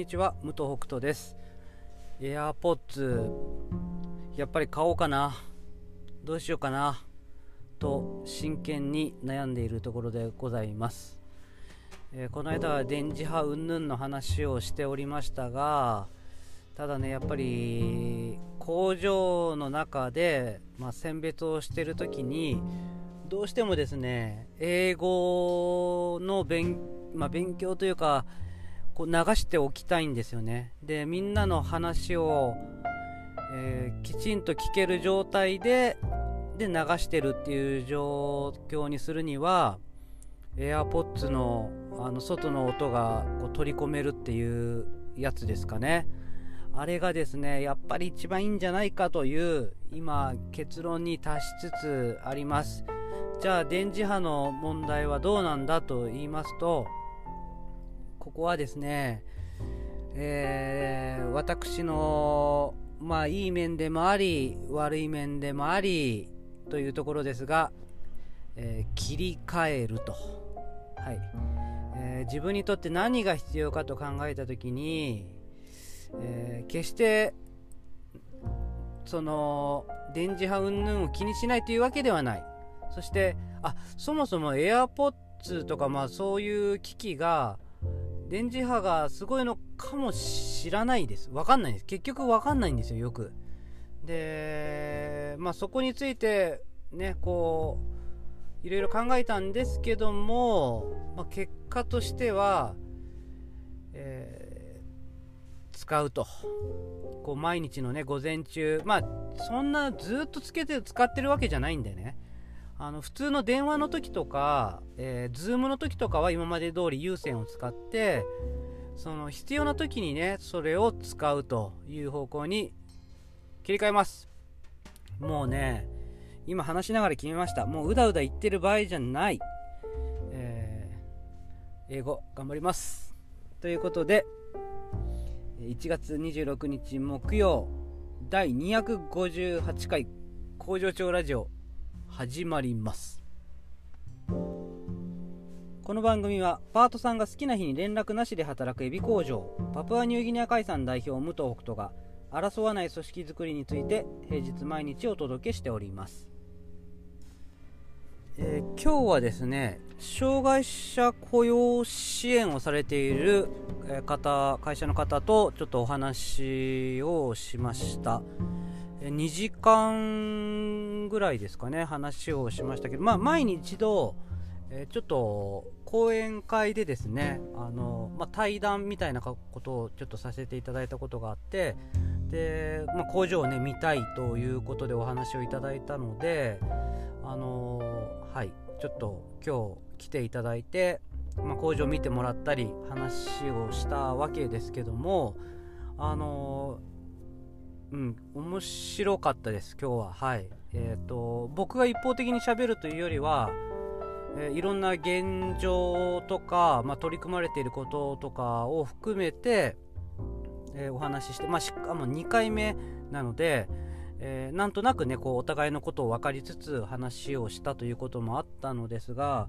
にちは武藤北斗です。エアポッツやっぱり買おうかな。どうしようかな。と真剣に悩んでいるところでございます、えー、この間は電磁波云々の話をしておりましたがただねやっぱり工場の中で、まあ、選別をしてる時にどうしてもですね英語の勉,、まあ、勉強というかこう流しておきたいんですよね。でみんなの話を、えー、きちんと聞ける状態でで流してるっていう状況にするには AirPods のあの外の音がこう取り込めるっていうやつですかね。あれがですねやっぱり一番いいんじゃないかという今結論に達しつつあります。じゃあ電磁波の問題はどうなんだと言いますとここはですね、えー、私のまあいい面でもあり悪い面でもありというところですが、えー、切り替えると、はい。えー、自分にとって何が必要かと考えた時に、え決してその電磁波云々を気にしないというわけではない。そしてあそもそも AirPods とかまあそういう機器が電磁波がすごいのかもしらないです。わかんないです。結局わかんないんですよ、よく。で、まあそこについてね、こう、いろいろ考えたんですけども、まあ、結果としては、えー、使うと。こう毎日のね、午前中、まあそんなずっとつけて使ってるわけじゃないんでね。あの普通の電話の時とか、えー、ズームの時とかは今まで通り有線を使ってその必要な時にねそれを使うという方向に切り替えます。もうね今話しながら決めました。もううだうだ言ってる場合じゃない、えー、英語頑張ります。ということで1月26日木曜第258回工場長ラジオ始まります。この番組はパートさんが好きな日に連絡なしで働くエビ工場パプアニューギニア海産代表武藤北斗が争わない組織づくりについて平日毎日お届けしております、えー、今日はですね障害者雇用支援をされている方会社の方とちょっとお話をしました。2時間ぐらいですかね話をしましたけど、まあ、前に一度、え、ちょっと講演会でですねあの、まあ、対談みたいなことをちょっとさせていただいたことがあってで、まあ、工場を、ね、見たいということでお話をいただいたのであのはいちょっと今日来ていただいて、まあ、工場を見てもらったり話をしたわけですけどもあのうん、面白かったです、今日は。はい。えっ、ー、と、僕が一方的にしゃべるというよりは、えー、いろんな現状とか、まあ、取り組まれていることとかを含めて、えー、お話しして、まあ、しかも2回目なので、えー、なんとなくね、こう、お互いのことを分かりつつ話をしたということもあったのですが、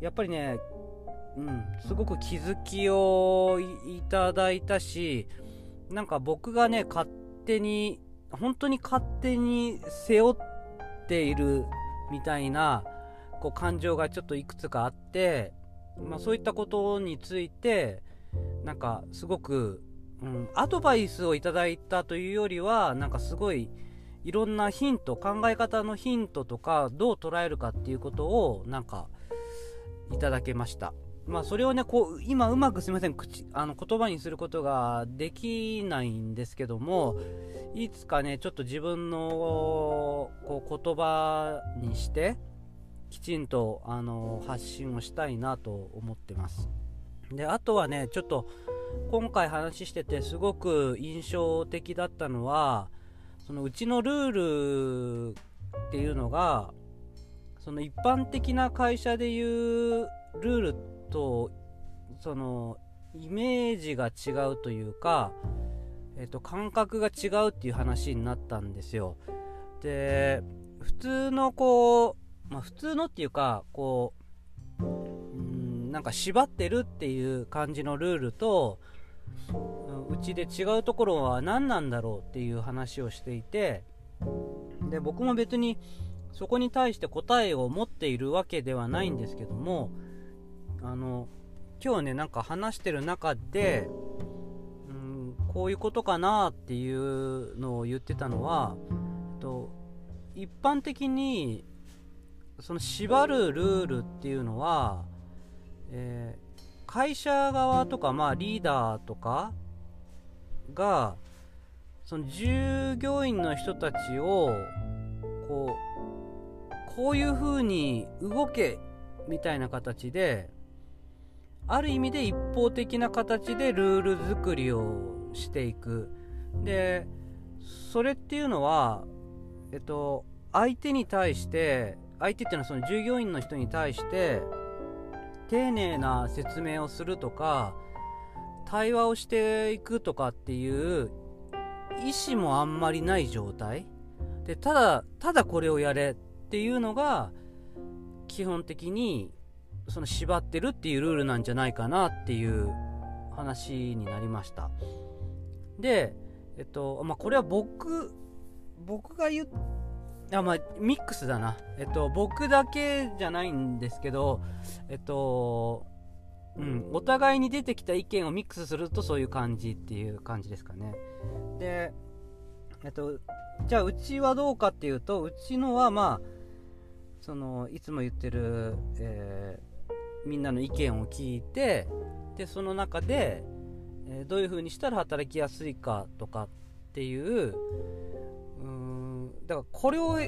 やっぱりね、うん、すごく気づきをいただいたし、なんか僕がね、勝手に本当に勝手に背負っているみたいなこう感情がちょっといくつかあって、まあ、そういったことについてなんかすごく、うん、アドバイスをいただいたというよりはなんかすごいいろんなヒント考え方のヒントとかどう捉えるかっていうことをなんかいただけました。まあ、それをね、こう、今うまくすみません、口、あの、言葉にすることができないんですけども、いつかね、ちょっと自分の、こう、言葉にして、きちんと、あの、発信をしたいなと思ってます。で、あとはね、ちょっと、今回話しててすごく印象的だったのは、そのうちのルールっていうのが、その一般的な会社でいうルールってとそのイメージが違うというか、えっと、感覚が違うっていう話になったんですよ。で普通のこう、まあ、普通のっていうかこううんなんか縛ってるっていう感じのルールとうちで違うところは何なんだろうっていう話をしていてで僕も別にそこに対して答えを持っているわけではないんですけどもあの今日ねなんか話してる中で、うん、こういうことかなっていうのを言ってたのはと一般的にその縛るルールっていうのは、えー、会社側とか、まあ、リーダーとかがその従業員の人たちをこうこういう風に動けみたいな形である意味で一方的な形でルール作りをしていく。でそれっていうのはえっと相手に対して相手っていうのはその従業員の人に対して丁寧な説明をするとか対話をしていくとかっていう意思もあんまりない状態。でただただこれをやれっていうのが基本的にその縛ってるっていうルールなんじゃないかなっていう話になりましたでえっとまあこれは僕僕が言っあまあミックスだなえっと僕だけじゃないんですけどえっとうん、お互いに出てきた意見をミックスするとそういう感じっていう感じですかね。で、えっと、じゃあうちはどうかっていうとうちのはまあそのいつも言ってる、えー、みんなの意見を聞いてでその中で、えー、どういう風にしたら働きやすいかとかっていううんだからこれを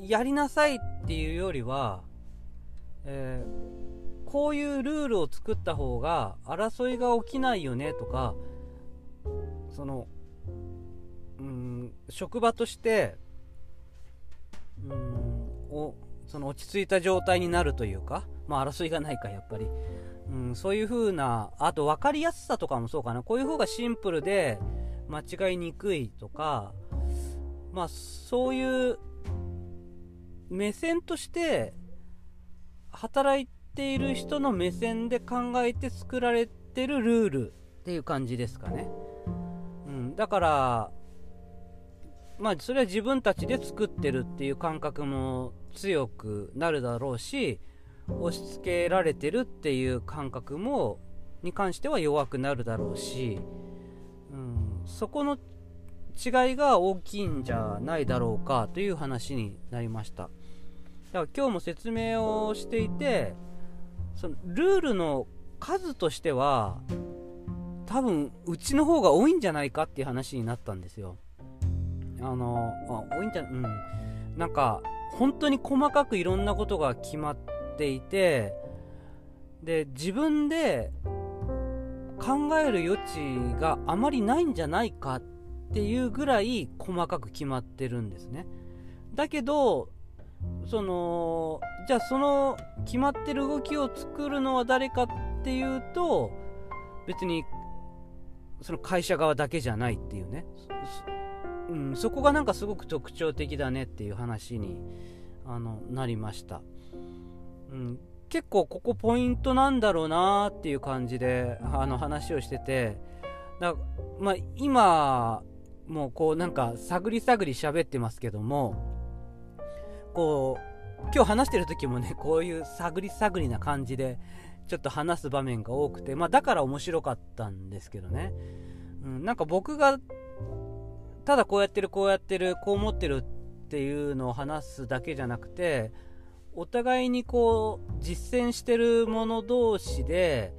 やりなさいっていうよりは、えー、こういうルールを作った方が争いが起きないよねとかそのうん職場としてうんおその落ち着いた状態になるというか、まあ、争いがないかやっぱり、うん、そういう風なあと分かりやすさとかもそうかなこういう方がシンプルで間違いにくいとかまあそういう目線として働いている人の目線で考えて作られてるルールっていう感じですかね。うん、だからまあそれは自分たちで作ってるっていう感覚も強くなるだろうし押し付けられてるっていう感覚もに関しては弱くなるだろうし、うん、そこの違いが大きいんじゃないだろうかという話になりました。だから今日も説明をしていてそのルールの数としては多分うちの方が多いんじゃないかっていう話になったんですよ。あのあ多いんじゃうん。なんか本当に細かくいろんなことが決まってていてで自分で考える余地があまりないんじゃないかっていうぐらい細かく決まってるんですね。だけど、その、じゃあその決まってる動きを作るのは誰かっていうと、別にその会社側だけじゃないっていうね。うん、そこがなんかすごく特徴的だねっていう話にあのなりました。うん、結構ここポイントなんだろうなっていう感じであの話をしてて。だまあ、今もうこうなんか探り探り喋ってますけどもこう今日話してる時もねこういう探り探りな感じでちょっと話す場面が多くてまあだから面白かったんですけどね、うん、なんか僕がただこうやってるこうやってるこう思ってるっていうのを話すだけじゃなくてお互いにこう実践してる者同士で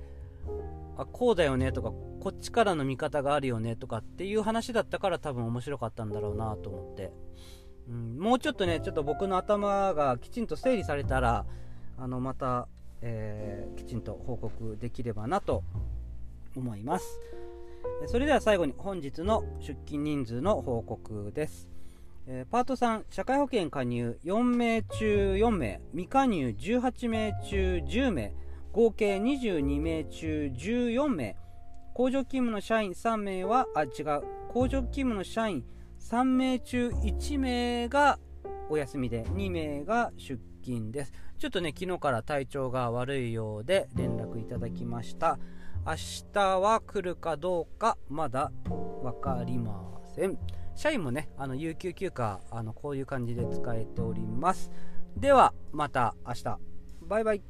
あこうだよねとかこっちからの見方があるよねとかっていう話だったから多分面白かったんだろうなと思って、うん、もうちょっとねちょっと僕の頭がきちんと整理されたらあのまた、えー、きちんと報告できればなと思います。それでは最後に本日の出勤人数の報告です、えー、パート3社会保険加入4名中4名未加入18名中10名合計22名中14名工場勤務の社員3名は、あ、違う、工場勤務の社員3名中1名がお休みで、2名が出勤です。ちょっとね、昨日から体調が悪いようで連絡いただきました。明日は来るかどうかまだ分かりません社員もねあの有給休暇あのこういう感じで使えております。ではまた明日。バイバイ。